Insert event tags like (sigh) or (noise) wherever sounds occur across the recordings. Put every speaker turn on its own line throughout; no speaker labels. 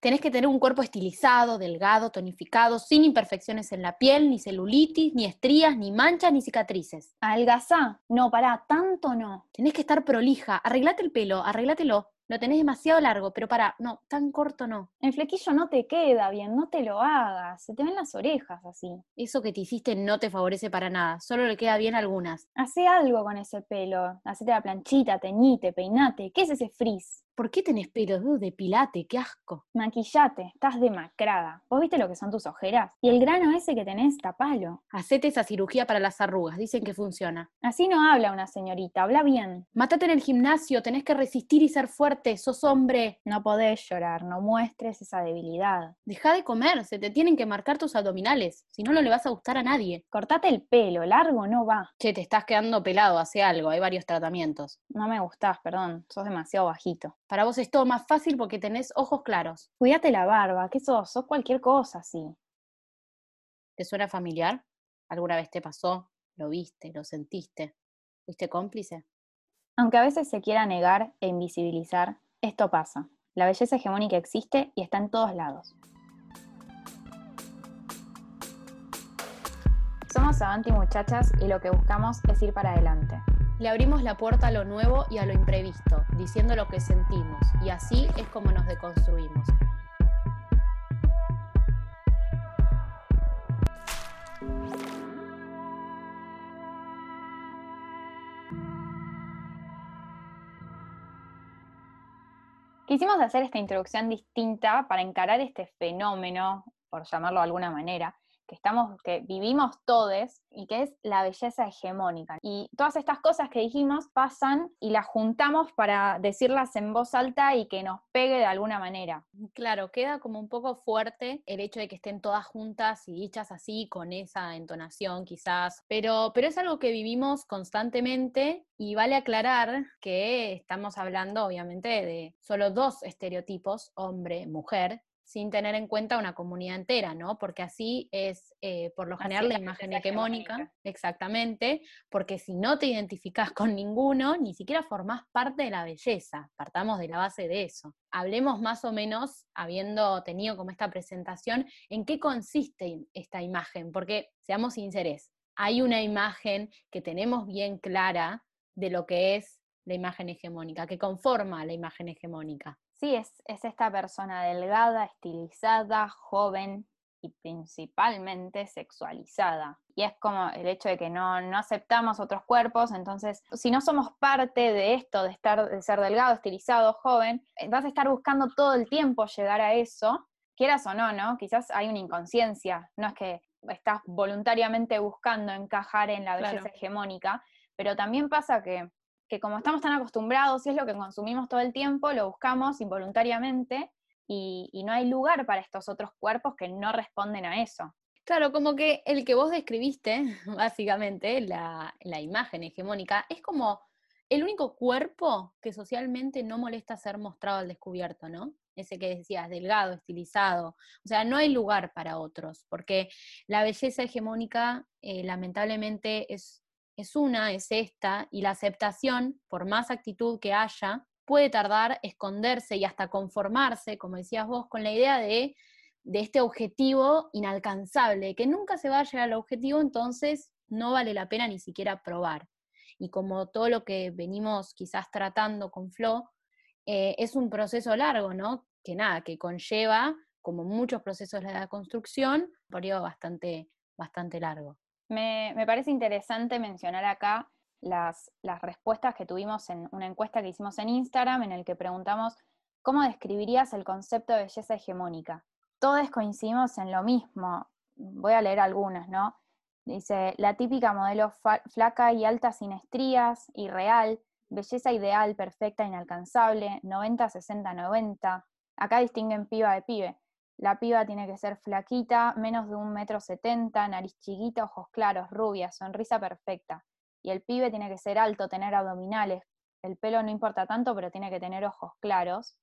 Tenés que tener un cuerpo estilizado, delgado, tonificado, sin imperfecciones en la piel, ni celulitis, ni estrías, ni manchas, ni cicatrices.
¿Algazá? No, pará, tanto no.
Tenés que estar prolija, arreglate el pelo, arreglátelo. Lo tenés demasiado largo, pero para, no, tan corto no.
El flequillo no te queda bien, no te lo hagas. Se te ven las orejas así.
Eso que te hiciste no te favorece para nada, solo le queda bien a algunas.
Hacé algo con ese pelo. Hacete la planchita, teñite, peinate. ¿Qué es ese frizz?
¿Por qué tenés pelo? Uh, depilate, qué asco.
Maquillate, estás demacrada. ¿Vos viste lo que son tus ojeras? Y el grano ese que tenés, tapalo.
Hacete esa cirugía para las arrugas, dicen que funciona.
Así no habla una señorita, habla bien.
Mátate en el gimnasio, tenés que resistir y ser fuerte, sos hombre.
No podés llorar, no muestres esa debilidad.
Deja de comer, se te tienen que marcar tus abdominales, si no, no le vas a gustar a nadie.
Cortate el pelo, largo no va.
Che, te estás quedando pelado, hace algo, hay varios tratamientos.
No me gustás, perdón, sos demasiado bajito.
Para vos es todo más fácil porque tenés ojos claros.
Cuídate la barba, ¿qué sos? Sos cualquier cosa así.
¿Te suena familiar? ¿Alguna vez te pasó? ¿Lo viste? ¿Lo sentiste? ¿Fuiste cómplice?
Aunque a veces se quiera negar e invisibilizar, esto pasa. La belleza hegemónica existe y está en todos lados. Somos Avanti Muchachas y lo que buscamos es ir para adelante.
Le abrimos la puerta a lo nuevo y a lo imprevisto, diciendo lo que sentimos, y así es como nos deconstruimos.
Quisimos hacer esta introducción distinta para encarar este fenómeno, por llamarlo de alguna manera, que estamos, que vivimos todos y que es la belleza hegemónica. Y todas estas cosas que dijimos pasan y las juntamos para decirlas en voz alta y que nos pegue de alguna manera.
Claro, queda como un poco fuerte el hecho de que estén todas juntas y dichas así, con esa entonación quizás, pero, pero es algo que vivimos constantemente y vale aclarar que estamos hablando obviamente de solo dos estereotipos, hombre, mujer, sin tener en cuenta una comunidad entera, ¿no? Porque así es, eh, por lo general, la imagen hegemónica, exactamente, porque si no te identificas (laughs) con ninguno, ni siquiera formás parte de la belleza, partamos de la base de eso. Hablemos más o menos, habiendo tenido como esta presentación, en qué consiste esta imagen, porque seamos sinceros, hay una imagen que tenemos bien clara de lo que es la imagen hegemónica, que conforma la imagen hegemónica.
Sí, es, es esta persona delgada, estilizada, joven y principalmente sexualizada. Y es como el hecho de que no, no aceptamos otros cuerpos, entonces si no somos parte de esto, de, estar, de ser delgado, estilizado, joven, eh, vas a estar buscando todo el tiempo llegar a eso, quieras o no, ¿no? Quizás hay una inconsciencia, no es que estás voluntariamente buscando encajar en la belleza hegemónica, pero también pasa que que como estamos tan acostumbrados y es lo que consumimos todo el tiempo, lo buscamos involuntariamente y, no hay lugar para estos otros cuerpos que no responden a eso.
Claro, como que el que vos describiste, (laughs) básicamente, la, la imagen hegemónica, es como el único cuerpo que socialmente no molesta ser mostrado al descubierto, ¿no? Ese que decías, delgado, estilizado. O sea, no hay lugar para otros, porque la belleza hegemónica, eh, lamentablemente, es es una, es esta, y la aceptación, por más actitud que haya, puede tardar, esconderse y hasta conformarse, como decías vos, con la idea de, de este objetivo inalcanzable, que nunca se va a llegar al objetivo, entonces no vale la pena ni siquiera probar. Y como todo lo que venimos quizás tratando con Flo, eh, es un proceso largo, ¿no? Que nada, que conlleva, como muchos procesos de la construcción, un periodo bastante, bastante largo.
Me, parece interesante mencionar acá las, respuestas que tuvimos en una encuesta que hicimos en Instagram, en el que preguntamos cómo describirías el concepto de belleza hegemónica. Todos coincidimos en lo mismo. Voy a leer algunas, ¿no? Dice, la típica modelo flaca y alta sin estrías, irreal, belleza ideal, perfecta, inalcanzable, 90, 60, 90. Acá distinguen piba de pibe. La piba tiene que ser flaquita, menos de un metro setenta, nariz chiquita, ojos claros, rubia, sonrisa perfecta. Y el pibe tiene que ser alto, tener abdominales. El pelo no importa tanto, pero tiene que tener ojos claros.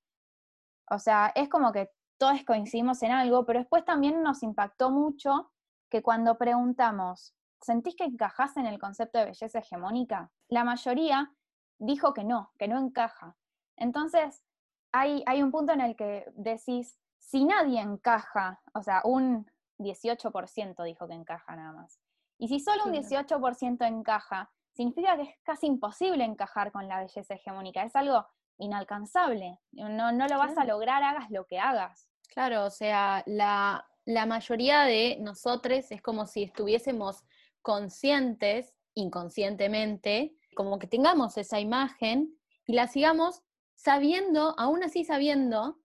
O sea, es como que todos coincidimos en algo, pero después también nos impactó mucho que cuando preguntamos, ¿sentís que encajás en el concepto de belleza hegemónica? La mayoría dijo que no, que no encaja. Entonces, hay, hay un punto en el que decís, si nadie encaja, o sea, un 18% dijo que encaja nada más, y si solo un 18% encaja, significa que es casi imposible encajar con la belleza hegemónica, es algo inalcanzable, no, no lo vas a lograr, hagas lo que hagas.
Claro, o sea, la, la mayoría de nosotros es como si estuviésemos conscientes, inconscientemente, como que tengamos esa imagen y la sigamos sabiendo, aún así sabiendo,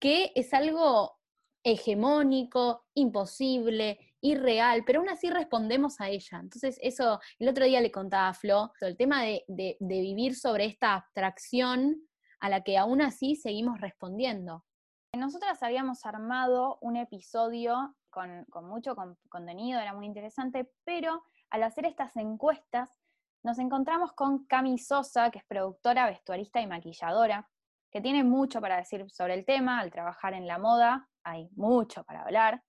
que es algo hegemónico, imposible, irreal, pero aún así respondemos a ella. Entonces, eso, el otro día le contaba a Flo, el tema de, vivir sobre esta abstracción a la que aún así seguimos respondiendo.
Nosotras habíamos armado un episodio con, mucho contenido, era muy interesante, pero al hacer estas encuestas nos encontramos con Cami Sosa, que es productora, vestuarista y maquilladora, que tiene mucho para decir sobre el tema, al trabajar en la moda hay mucho para hablar.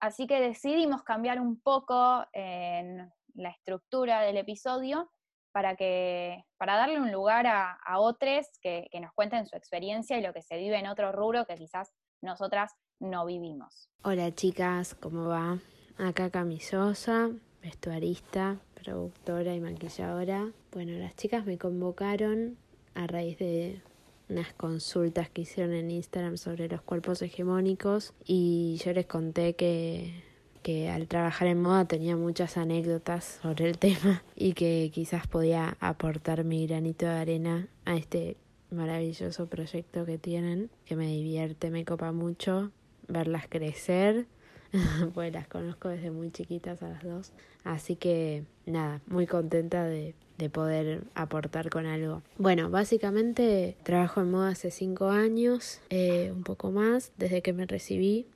Así que decidimos cambiar un poco en la estructura del episodio para, que, para darle un lugar a, otros que, que, nos cuenten su experiencia y lo que se vive en otro rubro que quizás nosotras no vivimos.
Hola chicas, ¿cómo va? Acá Camisosa, vestuarista, productora y maquilladora. Bueno, las chicas me convocaron a raíz de unas consultas que hicieron en Instagram sobre los cuerpos hegemónicos y yo les conté que, que al trabajar en moda tenía muchas anécdotas sobre el (laughs) tema y que quizás podía aportar mi granito de arena a este maravilloso proyecto que tienen, que me divierte, me copa mucho verlas crecer, (laughs) pues las conozco desde muy chiquitas a las dos, así que nada, muy contenta de de poder aportar con algo. Bueno, básicamente trabajo en moda hace cinco años, eh, un poco más, desde que me recibí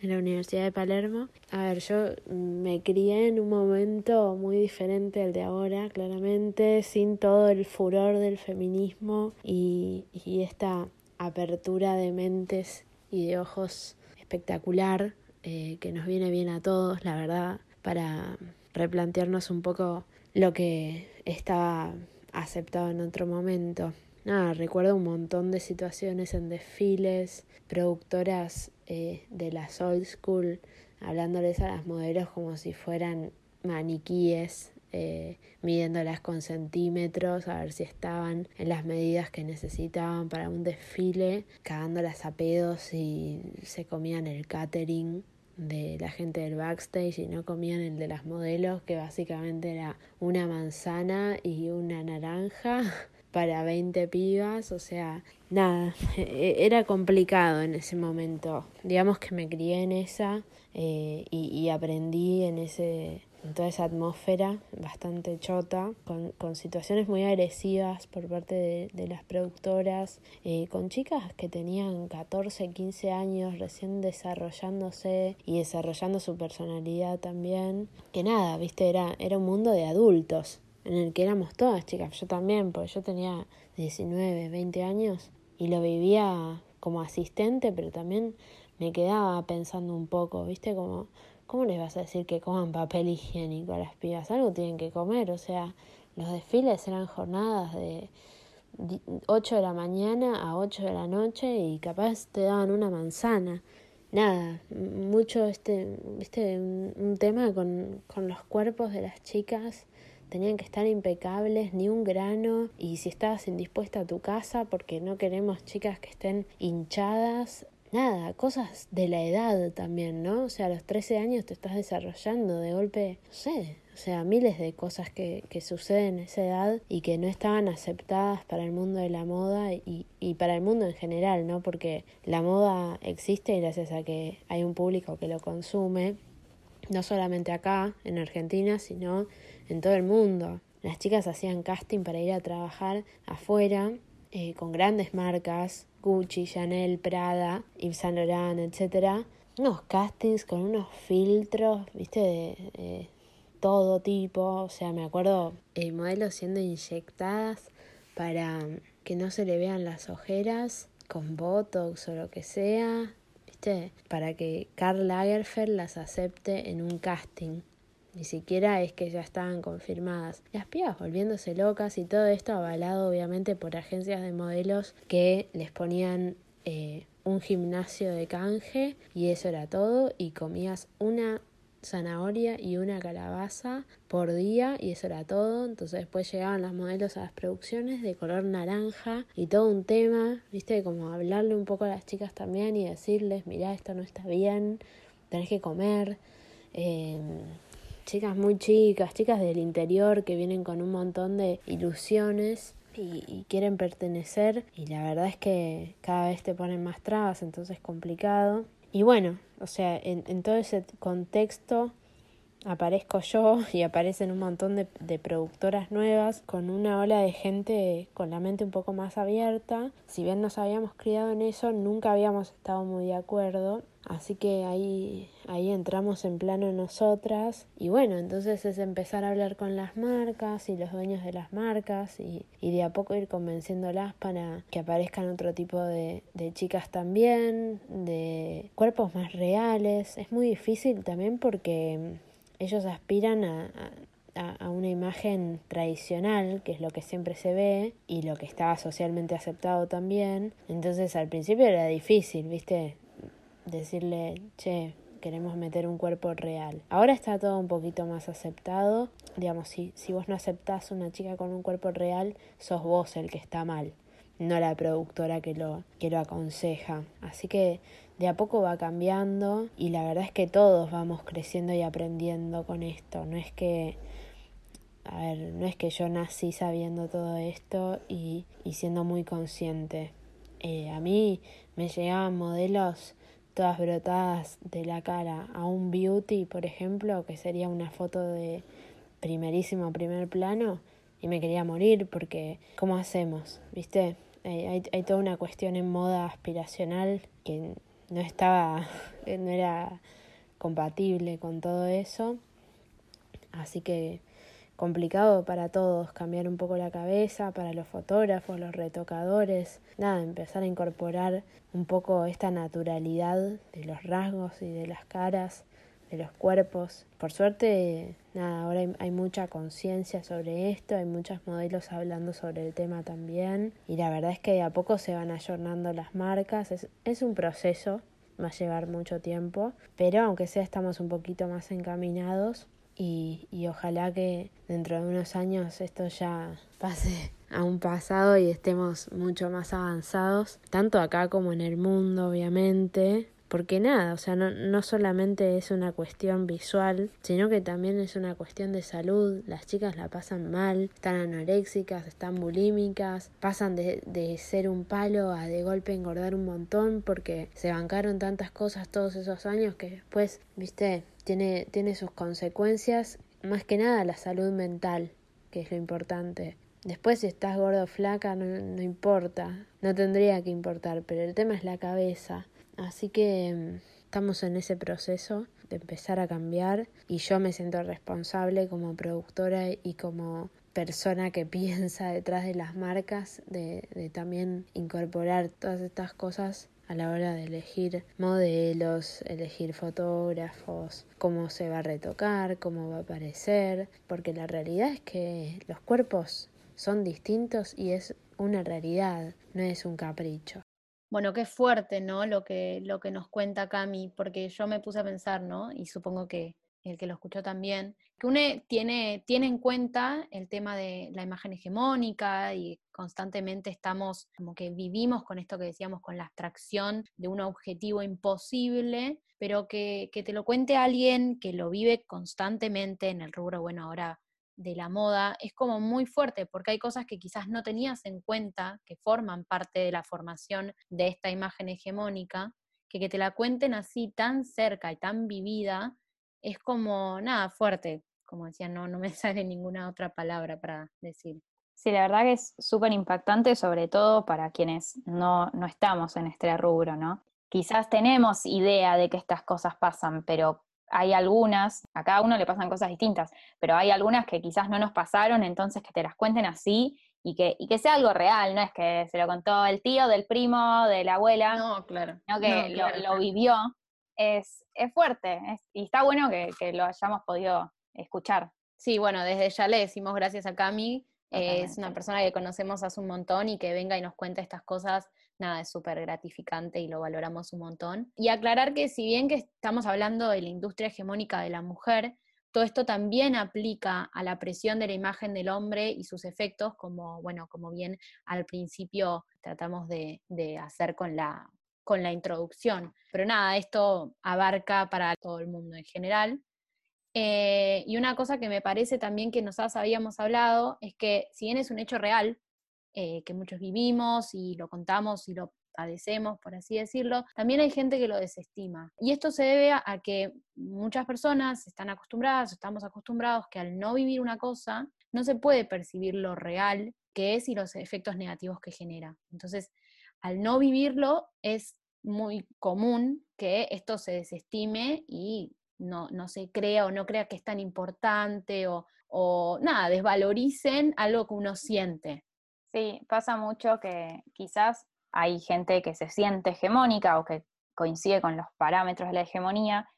en la Universidad de Palermo. A ver, yo me crié en un momento muy diferente al de ahora, claramente, sin todo el furor del feminismo y, y esta apertura de mentes y de ojos espectacular eh, que nos viene bien a todos, la verdad, para replantearnos un poco lo que estaba aceptado en otro momento. Nada, recuerdo un montón de situaciones en desfiles, productoras eh, de la old school, hablándoles a las modelos como si fueran maniquíes, eh, midiéndolas con centímetros, a ver si estaban en las medidas que necesitaban para un desfile, cagándolas a pedos y se comían el catering de la gente del backstage y no comían el de las modelos, que básicamente era una manzana y una naranja (laughs) para 20 pibas, o sea, nada, e-, era complicado en ese momento. Digamos que me crié en esa eh, y aprendí en ese en toda esa atmósfera bastante chota, con, con situaciones muy agresivas por parte de, de las productoras, eh, con chicas que tenían 14, 15 años recién desarrollándose y desarrollando su personalidad también, que nada, viste, era, era un mundo de adultos en el que éramos todas chicas, yo también, porque yo tenía 19, 20 años y lo vivía como asistente, pero también me quedaba pensando un poco, viste, como ¿cómo les vas a decir que coman papel higiénico a las pibas? Algo tienen que comer, o sea, los desfiles eran jornadas de 8 de la mañana a 8 de la noche y capaz te daban una manzana. Nada, mucho este, viste, un, tema con, con los cuerpos de las chicas tenían que estar impecables, ni un grano, y si estabas indispuesta a tu casa porque no queremos chicas que estén hinchadas, nada, cosas de la edad también, ¿no? O sea, a los 13 años te estás desarrollando de golpe, no sé, o sea, miles de cosas que, que suceden en esa edad y que no estaban aceptadas para el mundo de la moda y, y para el mundo en general, ¿no? Porque la moda existe gracias a que hay un público que lo consume, no solamente acá, en Argentina, sino en todo el mundo. Las chicas hacían casting para ir a trabajar afuera eh, con grandes marcas, Gucci, Chanel, Prada, Yves Saint Laurent, etc. Unos castings con unos filtros, viste, de todo tipo. O sea, me acuerdo eh, modelos siendo inyectadas para que no se le vean las ojeras con Botox o lo que sea, viste, para que Karl Lagerfeld las acepte en un casting. Ni siquiera es que ya estaban confirmadas. Las pibas volviéndose locas y todo esto avalado obviamente por agencias de modelos que les ponían eh, un gimnasio de canje y eso era todo y comías una zanahoria y una calabaza por día y eso era todo. Entonces después llegaban las modelos a las producciones de color naranja y todo un tema, viste, como hablarle un poco a las chicas también y decirles, mirá, esto no está bien, tenés que comer. Em, chicas muy chicas, chicas del interior que vienen con un montón de ilusiones y, quieren pertenecer y la verdad es que cada vez te ponen más trabas, entonces es complicado. Y bueno, o sea, en, en todo ese contexto aparezco yo y aparecen un montón de, de, productoras nuevas con una ola de gente con la mente un poco más abierta. Si bien nos habíamos criado en eso, nunca habíamos estado muy de acuerdo Así que ahí, ahí entramos en plano nosotras y bueno, entonces es empezar a hablar con las marcas y los dueños de las marcas y, y de a poco ir convenciéndolas para que aparezcan otro tipo de, de chicas también, de cuerpos más reales. Es muy difícil también porque ellos aspiran a, a, una imagen tradicional, que es lo que siempre se ve y lo que estaba socialmente aceptado también. Entonces al principio era difícil, ¿viste? decirle, che, queremos meter un cuerpo real. Ahora está todo un poquito más aceptado. Digamos, si, si vos no aceptás una chica con un cuerpo real, sos vos el que está mal, no la productora que lo, que lo aconseja. Así que de a poco va cambiando y la verdad es que todos vamos creciendo y aprendiendo con esto. No es que a ver, no es que yo nací sabiendo todo esto y, y siendo muy consciente. Eh, a mí me llegaban modelos todas brotadas de la cara a un beauty, por ejemplo, que sería una foto de primerísimo primer plano, y me quería morir porque, ¿cómo hacemos? ¿Viste? Hay, hay, toda una cuestión en moda aspiracional que no estaba, no era compatible con todo eso. Así que complicado para todos, cambiar un poco la cabeza, para los fotógrafos, los retocadores, nada, empezar a incorporar un poco esta naturalidad de los rasgos y de las caras, de los cuerpos. Por suerte, nada, ahora hay, mucha conciencia sobre esto, hay muchos modelos hablando sobre el tema también y la verdad es que a poco se van ayornando las marcas, es, es un proceso, va a llevar mucho tiempo, pero aunque sea estamos un poquito más encaminados y, y ojalá que dentro de unos años esto ya pase a un pasado y estemos mucho más avanzados, tanto acá como en el mundo, obviamente, porque nada, o sea, no, no solamente es una cuestión visual, sino que también es una cuestión de salud. Las chicas la pasan mal, están anoréxicas, están bulímicas, pasan de, de ser un palo a de golpe engordar un montón porque se bancaron tantas cosas todos esos años que después, viste, tiene, tiene sus consecuencias, más que nada la salud mental, que es lo importante. Después si estás gordo o flaca no, no importa, no tendría que importar, pero el tema es la cabeza Así que mm, estamos en ese proceso de empezar a cambiar y yo me siento responsable como productora y como persona que (laughs) piensa detrás de las marcas de, de también incorporar todas estas cosas a la hora de elegir modelos, elegir fotógrafos, cómo se va a retocar, cómo va a aparecer, porque la realidad es que los cuerpos son distintos y es una realidad, no es un capricho.
Bueno, qué fuerte, ¿no? Lo que, lo que nos cuenta Cami, porque yo me puse a pensar, ¿no? Y supongo que el que lo escuchó también, que uno tiene, tiene en cuenta el tema de la imagen hegemónica y constantemente estamos como que vivimos con esto que decíamos, con la abstracción de un objetivo imposible, pero que, que te lo cuente alguien que lo vive constantemente en el rubro, bueno, ahora de la moda es como muy fuerte, porque hay cosas que quizás no tenías en cuenta, que forman parte de la formación de esta imagen hegemónica, que que te la cuenten así tan cerca y tan vivida, es como, nada, fuerte, como decía, no, no me (laughs) sale ninguna otra palabra para decir.
Sí, la verdad que es súper impactante, sobre todo para quienes no, no estamos en este rubro, ¿no? Quizás tenemos idea de que estas cosas pasan, pero hay algunas, a cada uno le pasan cosas distintas, pero hay algunas que quizás no nos pasaron, entonces que te las cuenten así y que, y que sea algo real, no es que se lo contó el tío, del primo, de la abuela,
no, claro.
sino que lo, vivió, es, es fuerte y está bueno que, que, lo hayamos podido escuchar.
Sí, bueno, desde ya le decimos gracias a Cami, es una persona que conocemos hace un montón y que venga y nos cuente estas cosas nada, es súper gratificante y lo valoramos un montón. Y aclarar que si bien que estamos hablando de la industria hegemónica de la mujer, todo esto también aplica a la presión de la imagen del hombre y sus efectos, como, bueno, como bien al principio tratamos de, hacer con la, con la introducción. Pero nada, esto abarca para todo el mundo en general. Eh, y una cosa que me parece también que nosotros habíamos hablado es que si bien es un hecho real, eh, que muchos vivimos y lo contamos y lo padecemos, por así decirlo, también hay gente que lo desestima. Y esto se debe a, que muchas personas están acostumbradas, estamos acostumbrados que al no vivir una cosa, no se puede percibir lo real que es y los efectos negativos que genera. Entonces, al no vivirlo, es muy común que esto se desestime y no, se crea o no crea que es tan importante o, o nada, desvaloricen algo que uno siente.
Sí, pasa mucho que quizás hay gente que se siente hegemónica o que coincide con los parámetros de la hegemonía,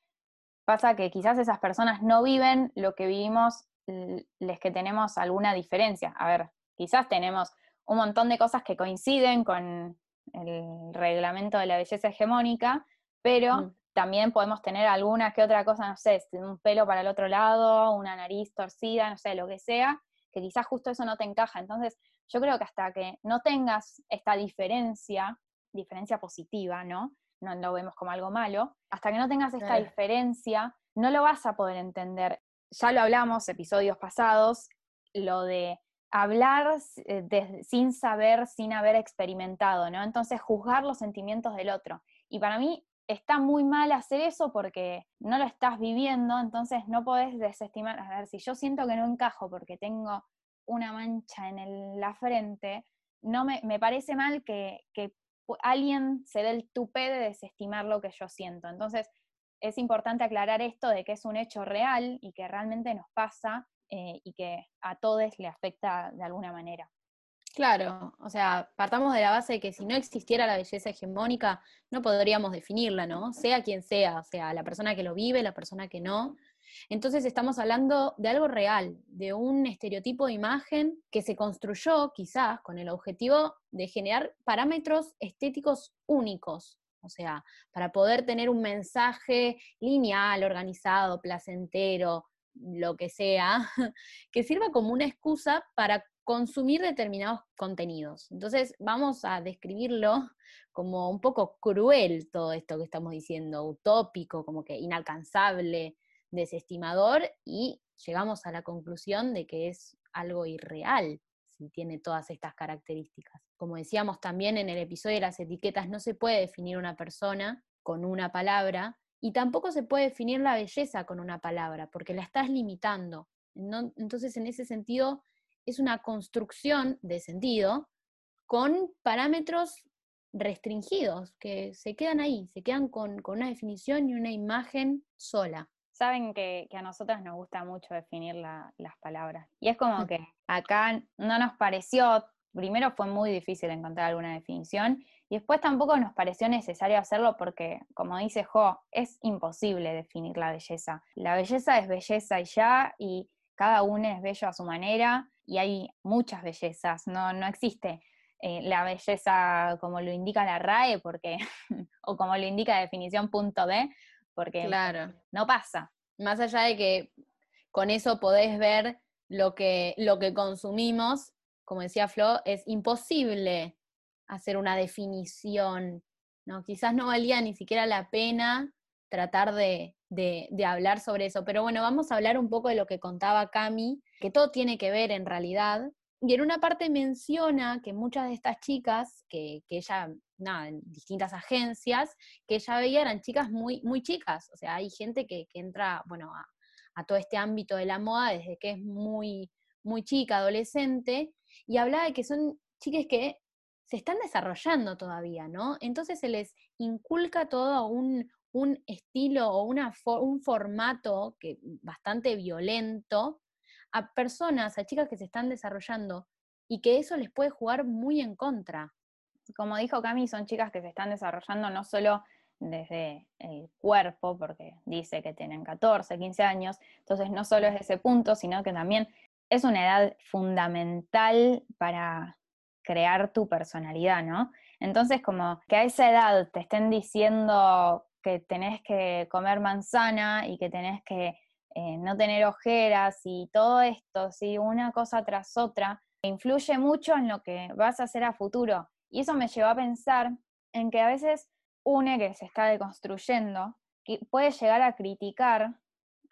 pasa que quizás esas personas no viven lo que vivimos les que tenemos alguna diferencia. A ver, quizás tenemos un montón de cosas que coinciden con el reglamento de la belleza hegemónica, pero mm. también podemos tener alguna que otra cosa, no sé, un pelo para el otro lado, una nariz torcida, no sé, lo que sea, que quizás justo eso no te encaja. Entonces, yo creo que hasta que no tengas esta diferencia, diferencia positiva, ¿no? No lo vemos como algo malo, hasta que no tengas esta diferencia, no lo vas a poder entender. Ya lo hablamos episodios pasados, lo de hablar eh, sin saber, sin haber experimentado, ¿no? Entonces juzgar los sentimientos del otro. Y para mí está muy mal hacer eso porque no lo estás viviendo, entonces no podés desestimar, a ver, si yo siento que no encajo porque tengo una mancha en la frente, no me, parece mal que, alguien se dé el tupé de desestimar lo que yo siento. Entonces, es importante aclarar esto de que es un hecho real y que realmente nos pasa eh, y que a todos le afecta de alguna manera.
Claro, o sea, partamos de la base de que si no existiera la belleza hegemónica, no podríamos definirla, ¿no? Sea quien sea, o sea, la persona que lo vive, la persona que no, entonces estamos hablando de algo real, de un estereotipo de imagen que se construyó quizás con el objetivo de generar parámetros estéticos únicos, o sea, para poder tener un mensaje lineal, organizado, placentero, lo que sea, (laughs) que sirva como una excusa para consumir determinados contenidos. Entonces vamos a describirlo (laughs) como un poco cruel todo esto que estamos diciendo, utópico, como que inalcanzable, desestimador y llegamos a la conclusión de que es algo irreal si tiene todas estas características. Como decíamos también en el episodio de las etiquetas, no se puede definir una persona con una palabra y tampoco se puede definir la belleza con una palabra, porque la estás limitando. entonces, en ese sentido, es una construcción de sentido con parámetros restringidos, que se quedan ahí, se quedan con una definición y una imagen sola
saben que, a nosotras nos gusta mucho definir las palabras. Y es como que acá no nos pareció, primero fue muy difícil encontrar alguna definición, y después tampoco nos pareció necesario hacerlo porque, como dice Jo, es imposible definir la belleza. La belleza es belleza y ya, y cada uno es bello a su manera, y hay muchas bellezas, no, no existe eh, la belleza como lo indica la RAE, porque, (laughs) o como lo indica la definición punto D, porque claro. no pasa.
Más allá de que con eso podés ver lo que, lo que consumimos, como decía Flo, es imposible hacer una definición, ¿no? Quizás no valía ni siquiera la pena tratar de, de, hablar sobre eso, pero bueno, vamos a hablar un poco de lo que contaba Cami, que todo tiene que ver en realidad, y en una parte menciona que muchas de estas chicas, que, que ella nada, en distintas agencias, que ella veía eran chicas muy, muy chicas. O sea, hay gente que, entra, bueno, a, todo este ámbito de la moda desde que es muy, muy chica, adolescente, y hablaba de que son chicas que se están desarrollando todavía, ¿no? Entonces se les inculca todo un, un estilo o una un formato que, bastante violento a personas, a chicas que se están desarrollando y que eso les puede jugar muy en contra
como dijo Cami, son chicas que se están desarrollando no solo desde el cuerpo, porque dice que tienen 14, 15 años, entonces no solo es ese punto, sino que también es una edad fundamental para crear tu personalidad, ¿no? Entonces, como que a esa edad te estén diciendo que tenés que comer manzana y que tenés que eh, no tener ojeras y todo esto, ¿sí? una cosa tras otra, influye mucho en lo que vas a hacer a futuro. Y eso me llevó a pensar en que a veces une que se está deconstruyendo, que puede llegar a criticar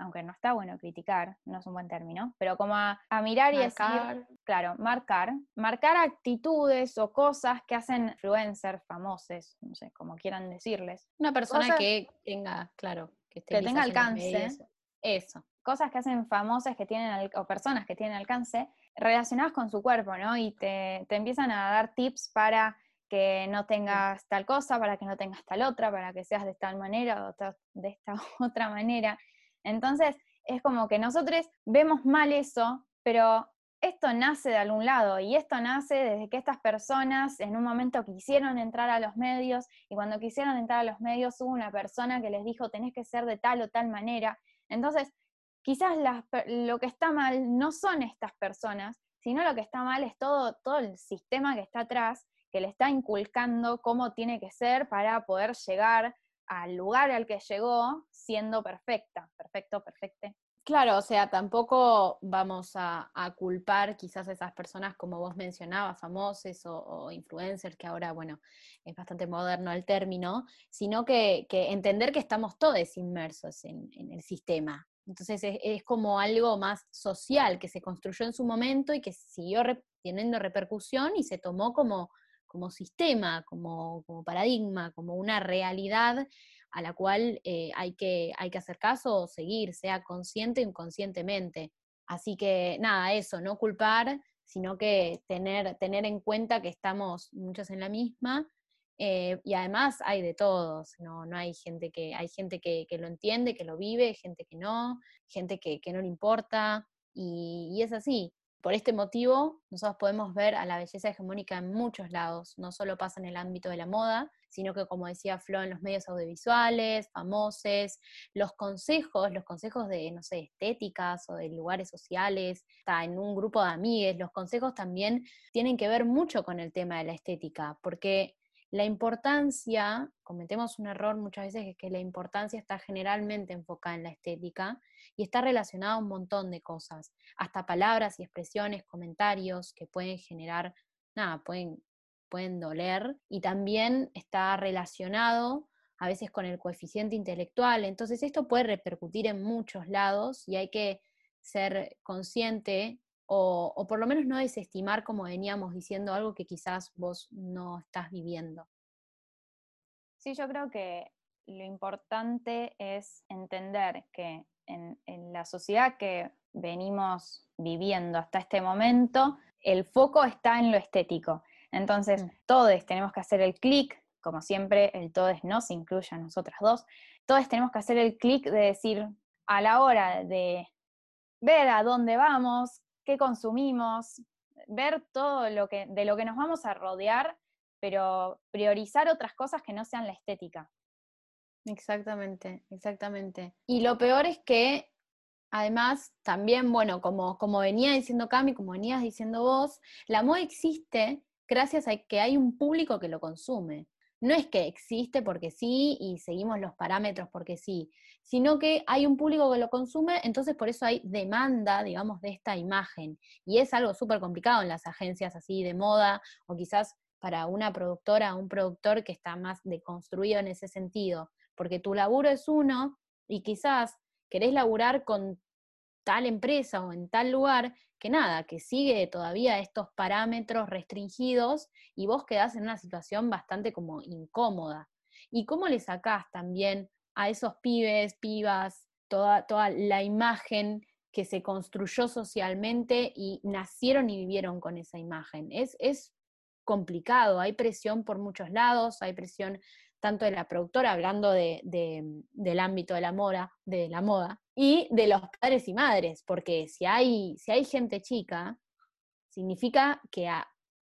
aunque no está bueno criticar, no es un buen término, pero como a, mirar y decir, claro, marcar, marcar actitudes o cosas que hacen influencers famosos, no sé, como quieran decirles.
Una persona que tenga, claro,
que, tenga alcance. Eso. Cosas que hacen famosas que tienen, o personas que tienen alcance, relacionadas con su cuerpo, ¿no? Y te, te empiezan a dar tips para que no tengas tal cosa, para que no tengas tal otra, para que seas de tal manera o de esta (laughs) otra manera. Entonces, es como que nosotros vemos mal eso, pero esto nace de algún lado y esto nace desde que estas personas en un momento quisieron entrar a los medios y cuando quisieron entrar a los medios hubo una persona que les dijo tenés que ser de tal o tal manera. Entonces, quizás lo que está mal no son estas personas, sino lo que está mal es todo, todo el sistema que está atrás, que le está inculcando cómo tiene que ser para poder llegar al lugar al que llegó siendo perfecta, perfecto, perfecte.
Claro, o sea, tampoco vamos a, culpar quizás a esas personas, como vos mencionabas, famosos o, influencers, que ahora, bueno, es bastante moderno el término, sino que, entender que estamos todos inmersos en, el sistema. Entonces es, es, como algo más social que se construyó en su momento y que siguió teniendo repercusión y se tomó como, como sistema, como, paradigma, como una realidad a la cual eh, hay, que, hay que hacer caso o seguir, sea consciente o inconscientemente. Así que nada, eso, no culpar, sino que tener, tener en cuenta que estamos muchos en la misma. Eh, y además hay de todos, no, no hay gente que, hay gente que, lo entiende, que lo vive, gente que no, gente que, no le importa, y es así. Por este motivo, nosotros podemos ver a la belleza hegemónica en muchos lados, no solo pasa en el ámbito de la moda, sino que, como decía Flo, en los medios audiovisuales, famosos, los consejos, los consejos de, no sé, estéticas o de lugares sociales, está en un grupo de amigues, los consejos también tienen que ver mucho con el tema de la estética, porque la importancia, cometemos un error muchas veces, es que la importancia está generalmente enfocada en la estética y está relacionada a un montón de cosas, hasta palabras y expresiones, comentarios que pueden generar, nada, pueden, pueden doler y también está relacionado a veces con el coeficiente intelectual. Entonces esto puede repercutir en muchos lados y hay que ser consciente o, por lo menos no desestimar, como veníamos diciendo, algo que quizás vos no estás viviendo.
Sí, yo creo que lo importante es entender que en, la sociedad que venimos viviendo hasta este momento, el foco está en lo estético. Entonces, mm. todos tenemos que hacer el clic, como siempre, el todos nos incluye a nosotras dos, todos tenemos que hacer el clic de decir, a la hora de ver a dónde vamos, qué consumimos, ver todo lo que, de lo que nos vamos a rodear, pero priorizar otras cosas que no sean la estética.
Exactamente, exactamente. Y lo peor es que, además, también, bueno, como, como venía diciendo Cami, como venías diciendo vos, la moda existe gracias a que hay un público que lo consume no es que existe porque sí y seguimos los parámetros porque sí, sino que hay un público que lo consume, entonces por eso hay demanda, digamos, de esta imagen. Y es algo súper complicado en las agencias así de moda o quizás para una productora o un productor que está más deconstruido en ese sentido, porque tu laburo es uno y quizás querés laburar con tal empresa o en tal lugar que nada, que sigue todavía estos parámetros restringidos y vos quedás en una situación bastante como incómoda. ¿Y cómo le sacás también a esos pibes, pibas, toda, toda la imagen que se construyó socialmente y nacieron y vivieron con esa imagen? Es, es complicado, hay presión por muchos lados, hay presión tanto de la productora, hablando de, del ámbito de la moda, de la moda, y de los padres y madres, porque si hay, si hay gente chica, significa que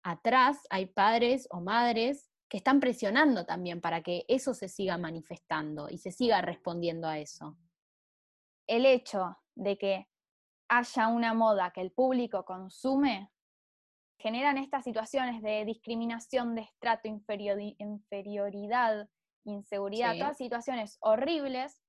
atrás hay padres o madres que están presionando también para que eso se siga manifestando y se siga respondiendo a eso.
El hecho de que haya una moda que el público consume generan estas situaciones de discriminación, de estrato, inferioridad, inseguridad, todas situaciones horribles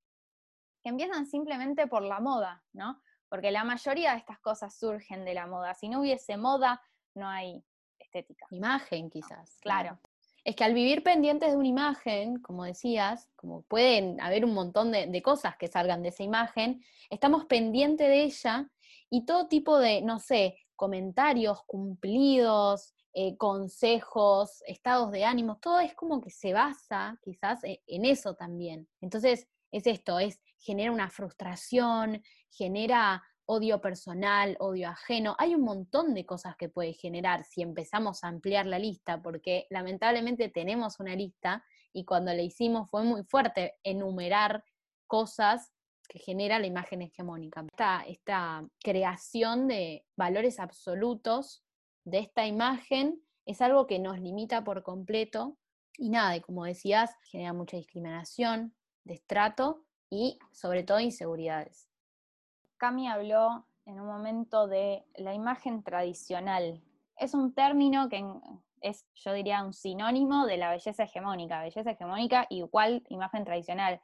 que empiezan simplemente por la moda, ¿no? Porque la mayoría de estas cosas surgen de la moda. Si no hubiese moda, no hay estética.
Imagen, quizás.
claro.
Es que al vivir pendientes de una imagen, como decías, como pueden haber un montón de, cosas que salgan de esa imagen, estamos pendientes de ella y todo tipo de, no sé, comentarios cumplidos, eh, consejos, estados de ánimo, todo es como que se basa quizás e, en eso también. Entonces, es esto, es genera una frustración, genera odio personal, odio ajeno. Hay un montón de cosas que puede generar si empezamos a ampliar la lista, porque lamentablemente tenemos una lista y cuando la hicimos fue muy fuerte enumerar cosas que genera la imagen hegemónica. Esta, esta creación de valores absolutos de esta imagen es algo que nos limita por completo y nada, y como decías, genera mucha discriminación, destrato y sobre todo inseguridades.
Cami habló en un momento de la imagen tradicional. Es un término que es, yo diría, un sinónimo de la belleza hegemónica. Belleza hegemónica igual imagen tradicional.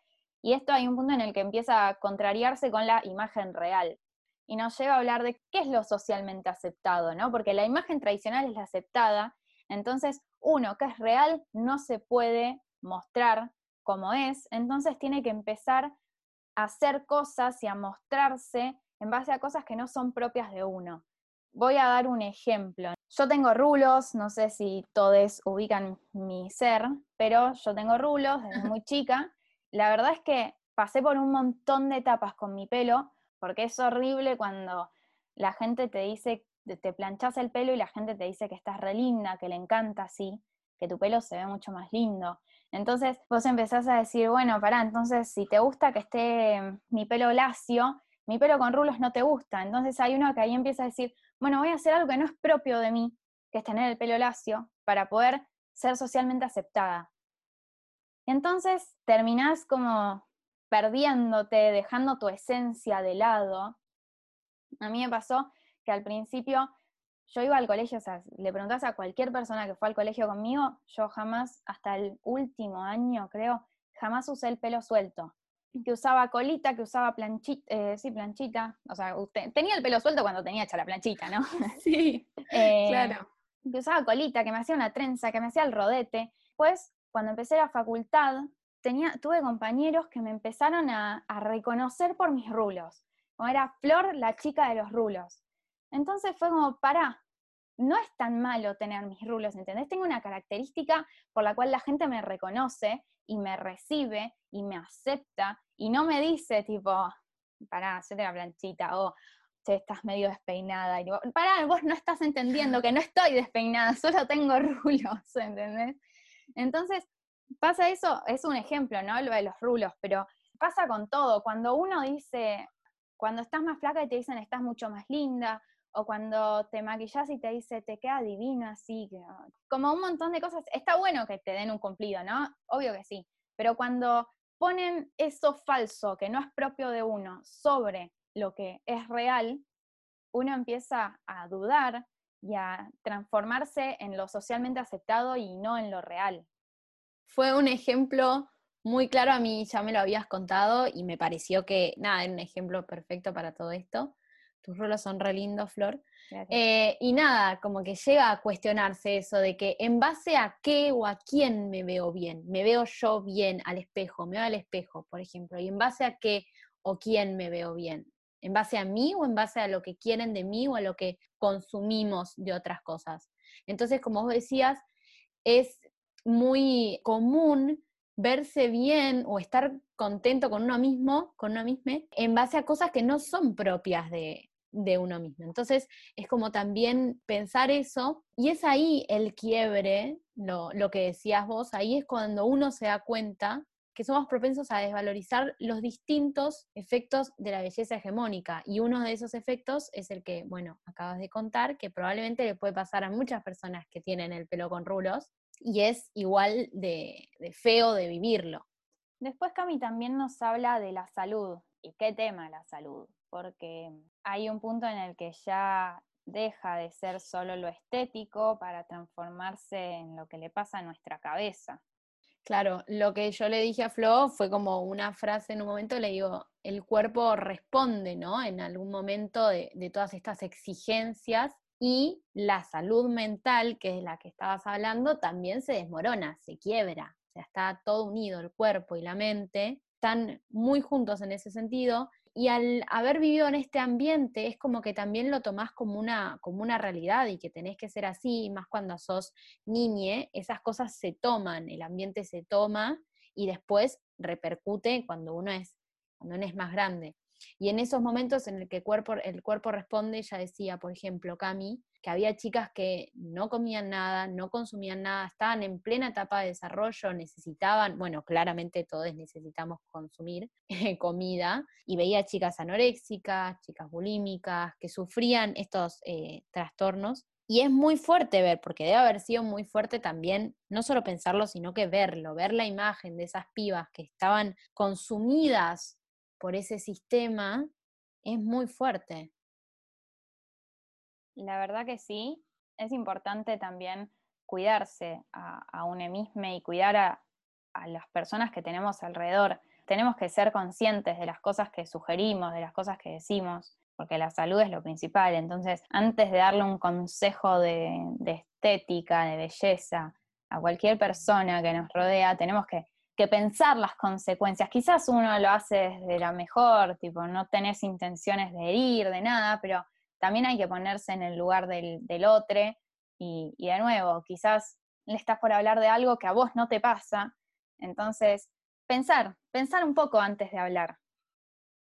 Y esto hay un punto en el que empieza a contrariarse con la imagen real. Y nos lleva a hablar de qué es lo socialmente aceptado, ¿no? Porque la imagen tradicional es la aceptada, entonces uno que es real no se puede mostrar como es, entonces tiene que empezar hacer cosas y a mostrarse en base a cosas que no son propias de uno. Voy a dar un ejemplo. Yo tengo rulos, no sé si todos ubican mi ser, pero yo tengo rulos desde (laughs) muy chica. La verdad es que pasé por un montón de etapas con mi pelo, porque es horrible cuando la gente te dice, te planchas el pelo y la gente te dice que estás re linda, que le encanta así, que tu pelo se ve mucho más lindo. Entonces vos empezás a decir, bueno, pará, entonces si te gusta que esté mi pelo lacio, mi pelo con rulos no te gusta. Entonces hay uno que ahí empieza a decir, bueno, voy a hacer algo que no es propio de mí, que es tener el pelo lacio, para poder ser socialmente aceptada. Entonces terminás como perdiéndote, dejando tu esencia de lado. A mí me pasó que al principio yo iba al colegio, o sea, le preguntas a cualquier persona que fue al colegio conmigo, yo jamás, hasta el último año creo, jamás usé el pelo suelto. Que usaba colita, que usaba planchita, eh, sí, planchita, o sea, tenía el pelo suelto cuando tenía hecha la planchita, ¿no? (laughs)
Sí, (laughs) eh, claro.
Que usaba colita, que me hacía una trenza, que me hacía el rodete. Pues, cuando empecé la facultad, tenía, tuve compañeros que me empezaron a, reconocer por mis rulos. Como era Flor, la chica de los rulos. Entonces fue como, para, no es tan malo tener mis rulos, ¿entendés? Tengo una característica por la cual la gente me reconoce y me recibe y me acepta y no me dice tipo, pará, hacete la planchita o te estás medio despeinada. Y digo, pará, vos no estás entendiendo que no estoy despeinada, solo tengo (laughs) rulos, ¿entendés? Entonces, pasa eso, es un ejemplo, ¿no? Lo de los rulos, pero pasa con todo. Cuando uno dice, cuando estás más flaca y te dicen estás mucho más linda, o cuando te maquillas y te dice, te queda divino así, como un montón de cosas. Está bueno que te den un cumplido, ¿no? Obvio que sí, pero cuando ponen eso falso, que no es propio de uno, sobre lo que es real, uno empieza a dudar y a transformarse en lo socialmente aceptado y no en lo real.
Fue un ejemplo muy claro, a mí ya me lo habías contado y me pareció que, nada, era un ejemplo perfecto para todo esto. Tus rolos son re lindos, Flor. Eh, y nada, como que llega a cuestionarse eso de que en base a qué o a quién me veo bien, me veo yo bien al espejo, me veo al espejo, por ejemplo, y en base a qué o quién me veo bien, en base a mí o en base a lo que quieren de mí o a lo que consumimos de otras cosas. Entonces, como vos decías, es muy común verse bien o estar contento con uno mismo, con uno mismo, en base a cosas que no son propias de, de uno mismo. Entonces, es como también pensar eso, y es ahí el quiebre, lo, lo, que decías vos, ahí es cuando uno se da cuenta que somos propensos a desvalorizar los distintos efectos de la belleza hegemónica. Y uno de esos efectos es el que, bueno, acabas de contar, que probablemente le puede pasar a muchas personas que tienen el pelo con rulos, y es igual de, de feo de vivirlo.
Después Cami también nos habla de la salud. ¿Y qué tema la salud? porque hay un punto en el que ya deja de ser solo lo estético para transformarse en lo que le pasa a nuestra cabeza.
Claro, lo que yo le dije a Flo fue como una frase en un momento, le digo, el cuerpo responde, ¿no? En algún momento de, de todas estas exigencias y la salud mental, que es la que estabas hablando, también se desmorona, se quiebra, o sea, está todo unido, el cuerpo y la mente, están muy juntos en ese sentido, y al haber vivido en este ambiente es como que también lo tomás como una, como una realidad y que tenés que ser así, más cuando sos niñe, esas cosas se toman, el ambiente se toma y después repercute cuando uno es, cuando uno es más grande. Y en esos momentos en el que el cuerpo, responde, ya decía, por ejemplo, Cami, que había chicas que no comían nada, no consumían nada, estaban en plena etapa de desarrollo, necesitaban, bueno, claramente todos necesitamos consumir (laughs) comida, y veía chicas anoréxicas, chicas bulímicas, que sufrían estos eh, trastornos. Y es muy fuerte ver, porque debe haber sido muy fuerte también, no solo pensarlo, sino que verlo, ver la imagen de esas pibas que estaban consumidas por ese sistema es muy fuerte.
La verdad que sí, es importante también cuidarse a, uno mismo y cuidar a, a las personas que tenemos alrededor. Tenemos que ser conscientes de las cosas que sugerimos, de las cosas que decimos, porque la salud es lo principal. Entonces, antes de darle un consejo de estética, de belleza a cualquier persona que nos rodea, tenemos que que pensar las consecuencias. Quizás uno lo hace desde la mejor, tipo, no tenés intenciones de herir, de nada, pero también hay que ponerse en el lugar del, otro y, y, de nuevo, quizás le estás por hablar de algo que a vos no te pasa. Entonces, pensar, pensar un poco antes de hablar.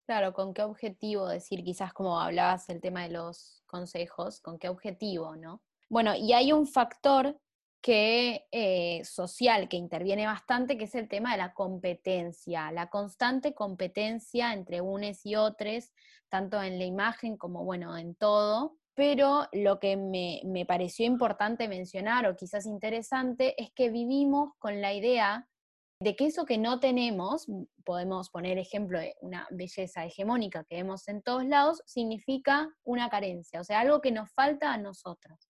Claro, ¿con qué objetivo decir, quizás como hablabas el tema de los consejos, con qué objetivo, ¿no? Bueno, y hay un factor que eh, social que interviene bastante, que es el tema de la competencia, la constante competencia entre unes y otros, tanto en la imagen como, bueno, en todo. Pero lo que me, me pareció importante mencionar, o quizás interesante, es que vivimos con la idea de que eso que no tenemos, podemos poner ejemplo de una belleza hegemónica que vemos en todos lados, significa una carencia, o sea, algo que nos falta a nosotros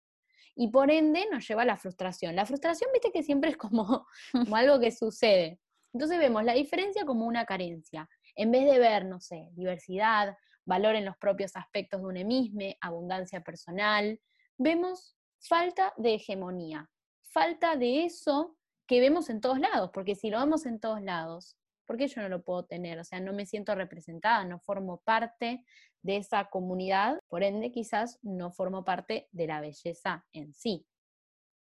y por ende nos lleva a la frustración. La frustración, viste que siempre es (laughs) como, algo que sucede. Entonces vemos la diferencia como una carencia. En vez de ver, no sé, diversidad, valor en los propios aspectos de un mismo, abundancia personal, vemos falta de hegemonía, falta de eso que vemos en todos lados, porque si lo vemos en todos lados, ¿por qué yo no lo puedo tener? O sea, no me siento representada, no formo parte de esa comunidad, por ende quizás no formo parte de la belleza en sí.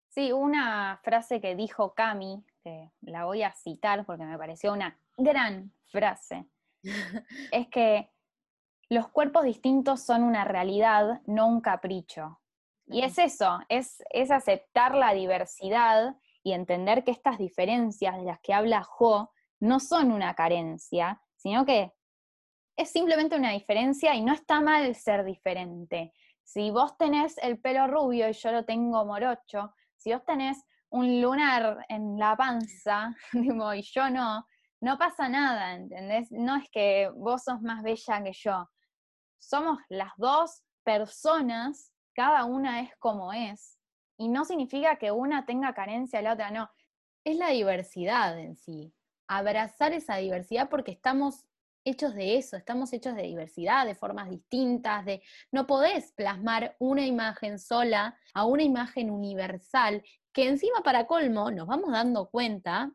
Sí, una frase que dijo Cami, que la voy a citar porque me pareció una gran frase, (laughs) es que los cuerpos distintos son una realidad, no un capricho. Y es eso, es, es aceptar la diversidad y entender que estas diferencias de las que habla Jo no son una carencia, sino que es simplemente una diferencia y no está mal ser diferente. Si vos tenés el pelo rubio y yo lo tengo morocho, si vos tenés un lunar en la panza (laughs) y yo no, no pasa nada, ¿entendés? No es que vos sos más bella que yo. Somos las dos personas, cada una es como es. Y no significa que una tenga carencia y la otra no.
Es la diversidad en sí abrazar esa diversidad porque estamos hechos de eso, estamos hechos de diversidad, de formas distintas, de no podés plasmar una imagen sola a una imagen universal, que encima para colmo nos vamos dando cuenta,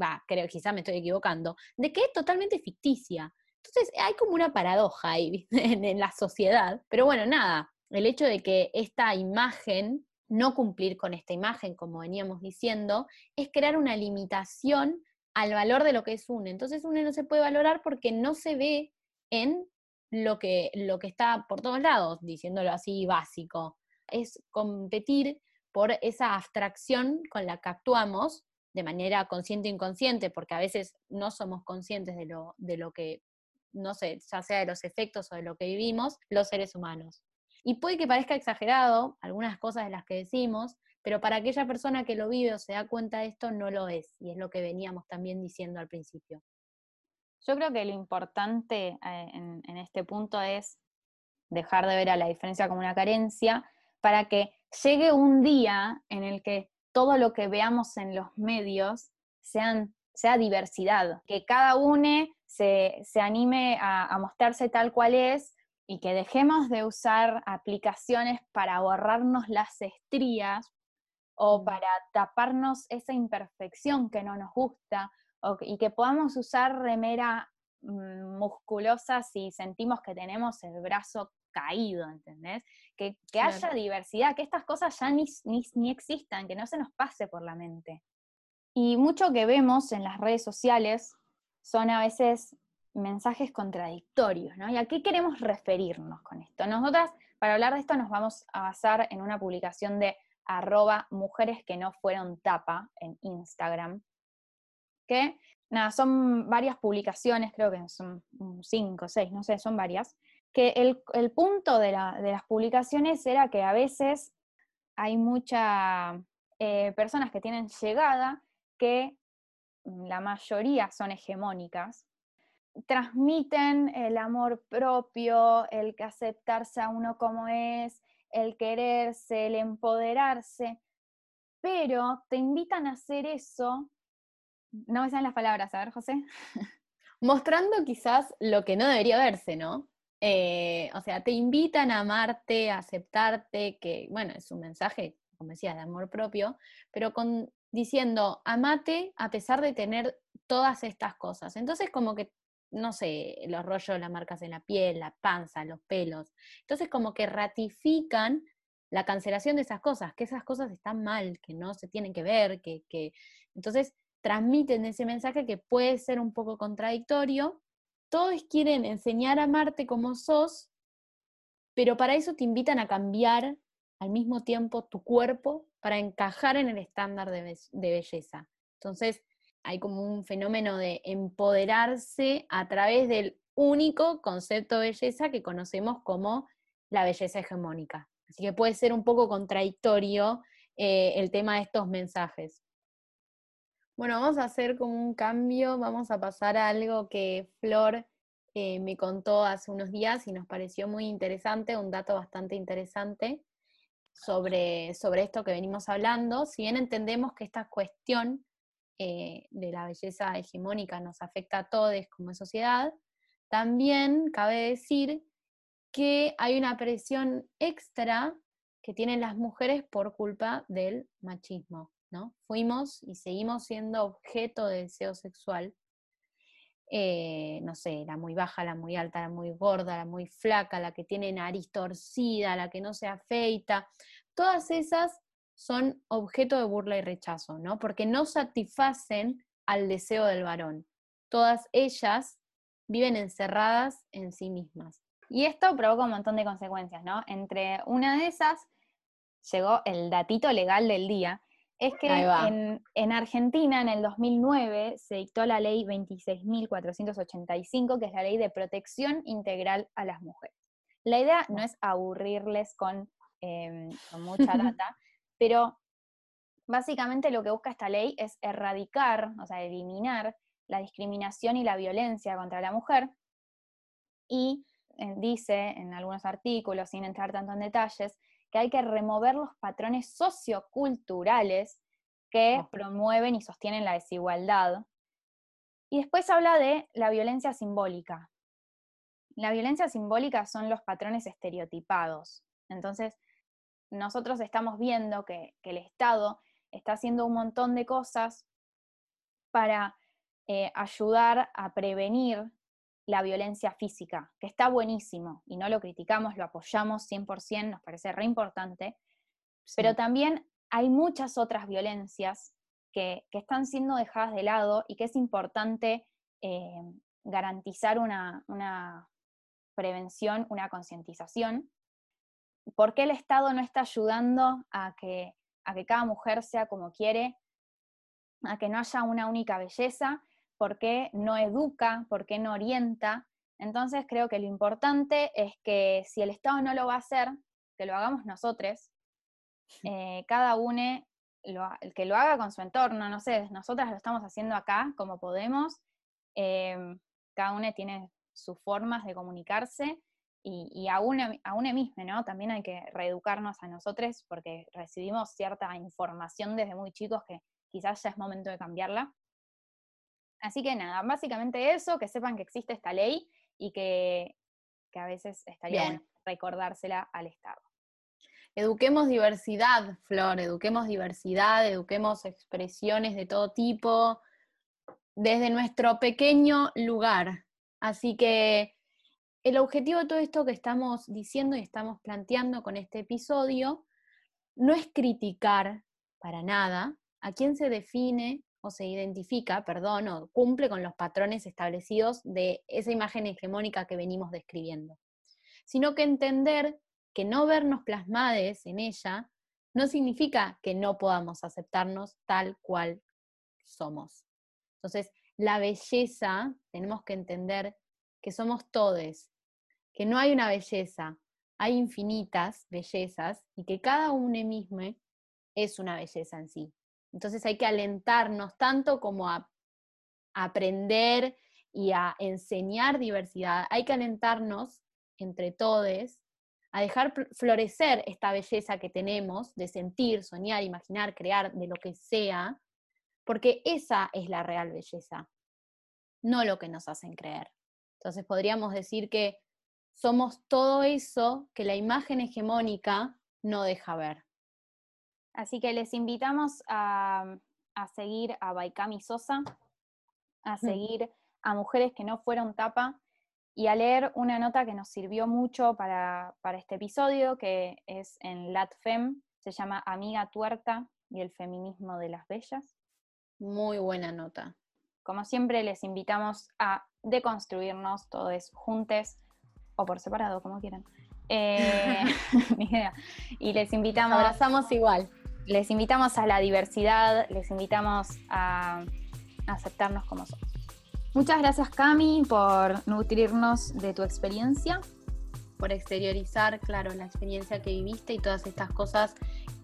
va, creo quizá me estoy equivocando, de que es totalmente ficticia. Entonces hay como una paradoja ahí (laughs) en, en la sociedad, pero bueno, nada, el hecho de que esta imagen no cumplir con esta imagen, como veníamos diciendo, es crear una limitación al valor de lo que es uno. Entonces uno no se puede valorar porque no se ve en lo que, lo que está por todos lados, diciéndolo así básico. Es competir por esa abstracción con la que actuamos de manera consciente o inconsciente, porque a veces no somos conscientes de lo, de lo que, no sé, ya sea de los efectos o de lo que vivimos, los seres humanos. Y puede que parezca exagerado algunas cosas de las que decimos, pero para aquella persona que lo vive o se da cuenta de esto, no lo es, y es lo que veníamos también diciendo al principio.
Yo creo que lo importante eh, en, este punto es dejar de ver a la diferencia como una carencia, para que llegue un día en el que todo lo que veamos en los medios sean, sea diversidad, que cada uno se, anime a, mostrarse tal cual es y que dejemos de usar aplicaciones para borrarnos las estrías o para taparnos esa imperfección que no nos gusta, y que podamos usar remera mm, musculosa si sentimos que tenemos el brazo caído, ¿entendés? Que, haya diversidad, que estas cosas ya ni, ni, existan, que no se nos pase por la mente. Y mucho que vemos en las redes sociales son a veces mensajes contradictorios, ¿no? ¿Y a qué queremos referirnos con esto? Nosotras, para hablar de esto, nos vamos a basar en una publicación de arroba mujeres que no fueron tapa en Instagram, que nada, son varias publicaciones, creo que son cinco, seis, no sé, son varias, que el, punto de, las publicaciones era que a veces hay muchas eh, personas que tienen llegada que la mayoría son hegemónicas, transmiten el amor propio, el que aceptarse a uno como es, el quererse, el empoderarse, pero te invitan a hacer eso, no me salen las palabras, a ver, José. (laughs)
Mostrando quizás lo que no debería verse, ¿no? Eh, o sea, te invitan a amarte, a aceptarte, que bueno, es un mensaje, como decía, de amor propio, pero con, diciendo, amate a pesar de tener todas estas cosas. Entonces, como que no sé, los rollos, las marcas en la piel, la panza, los pelos. Entonces como que ratifican la cancelación de esas cosas, que esas cosas están mal, que no se tienen que ver, que, que... entonces transmiten ese mensaje que puede ser un poco contradictorio. Todos quieren enseñar a amarte como sos, pero para eso te invitan a cambiar al mismo tiempo tu cuerpo para encajar en el estándar de, de belleza. Entonces, hay como un fenómeno de empoderarse a través del único concepto de belleza que conocemos como la belleza hegemónica. Así que puede ser un poco contradictorio eh, el tema de estos mensajes. Bueno, vamos a hacer como un cambio, vamos a pasar a algo que Flor eh, me contó hace unos días y nos pareció muy interesante, un dato bastante interesante sobre, sobre esto que venimos hablando. Si bien entendemos que esta cuestión eh, de la belleza hegemónica nos afecta a todos como sociedad, también cabe decir que hay una presión extra que tienen las mujeres por culpa del machismo, ¿no? Fuimos y seguimos siendo objeto de deseo sexual. Eh, no sé, la muy baja, la muy alta, la muy gorda, la muy flaca, la que tiene nariz torcida, la que no se afeita, todas esas son objeto de burla y rechazo, ¿no? Porque no satisfacen al deseo del varón. Todas ellas viven encerradas en sí mismas.
Y esto provoca un montón de consecuencias, ¿no? Entre una de esas llegó el datito legal del día, es que en, en, Argentina en el 2009 se dictó la ley 26.485, que es la ley de protección integral a las mujeres. La idea no es aburrirles con, em, con mucha (laughs) data, pero básicamente lo que busca esta ley es erradicar, o sea, eliminar la discriminación y la violencia contra la mujer y eh, dice en algunos artículos, sin entrar tanto en detalles, que hay que remover los patrones socioculturales que promueven y sostienen la desigualdad. Y después habla de la violencia simbólica. La violencia simbólica son los patrones estereotipados. Entonces, nosotros estamos viendo que, el Estado está haciendo un montón de cosas para eh, ayudar a prevenir la violencia física, que está buenísimo y no lo criticamos, lo apoyamos 100%, nos parece re importante, pero también hay muchas otras violencias que, están siendo dejadas de lado y que es importante eh, garantizar una, una prevención, una concientización ¿Por qué el Estado no está ayudando a que, a que cada mujer sea como quiere? A que no haya una única belleza, ¿por qué no educa? ¿Por qué no orienta? Entonces creo que lo importante es que si el Estado no lo va a hacer, que lo hagamos nosotros, eh, cada uno el que lo haga con su entorno, no sé, nosotras lo estamos haciendo acá como podemos, eh, cada uno tiene sus formas de comunicarse y, a, una, a una misma, ¿no? También hay que reeducarnos a nosotros porque recibimos cierta información desde muy chicos que quizás ya es momento de cambiarla. Así que nada, básicamente eso, que sepan que existe esta ley y que, a veces estaría bueno recordársela al Estado.
Eduquemos diversidad, Flor, eduquemos diversidad, eduquemos expresiones de todo tipo, desde nuestro pequeño lugar. Así que el objetivo de todo esto que estamos diciendo y estamos planteando con este episodio no es criticar para nada a quien se define o se identifica, perdón, o cumple con los patrones establecidos de esa imagen hegemónica que venimos describiendo, sino que entender que no vernos plasmades en ella no significa que no podamos aceptarnos tal cual somos. Entonces, la belleza, tenemos que entender que somos todes, que no hay una belleza, hay infinitas bellezas y que cada uno mismo es una belleza en sí. Entonces hay que alentarnos tanto como a aprender y a enseñar diversidad, hay que alentarnos entre todos a dejar florecer esta belleza que tenemos de sentir, soñar, imaginar, crear, de lo que sea, porque esa es la real belleza, no lo que nos hacen creer. Entonces podríamos decir que somos todo eso que la imagen hegemónica no deja ver.
Así que les invitamos a, seguir a Baikami Sosa, a seguir a Mujeres que no fueron tapa y a leer una nota que nos sirvió mucho para, para este episodio, que es en LatFem, se llama Amiga Tuerta y el feminismo de las bellas.
Muy buena nota.
Como siempre, les invitamos a deconstruirnos todos juntos o por separado, como quieran. Eh, (laughs) ni idea. Y les invitamos.
abrazamos igual.
Les invitamos a la diversidad, les invitamos a aceptarnos como somos. Muchas gracias, Cami, por nutrirnos de tu experiencia.
Por exteriorizar, claro, la experiencia que viviste y todas estas cosas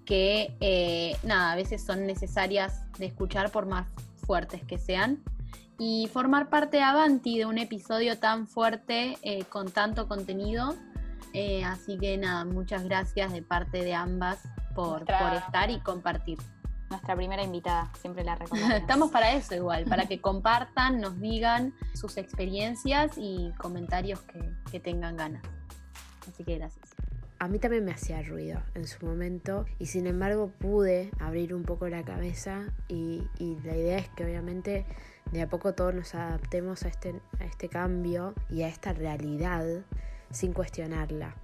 que, eh, nada, a veces son necesarias de escuchar por más fuertes que sean y formar parte de Avanti de un episodio tan fuerte eh, con tanto contenido. Eh, así que nada, muchas gracias de parte de ambas por, estar y compartir.
Nuestra primera invitada, siempre la (laughs) recomiendo.
Estamos para eso igual, para que compartan, nos digan sus experiencias y comentarios que, tengan ganas. Así que gracias.
A mí también me hacía ruido en su momento y sin embargo pude abrir un poco la cabeza y, la idea es que obviamente de a poco todos nos adaptemos a este, a este cambio y a esta realidad sin cuestionarla.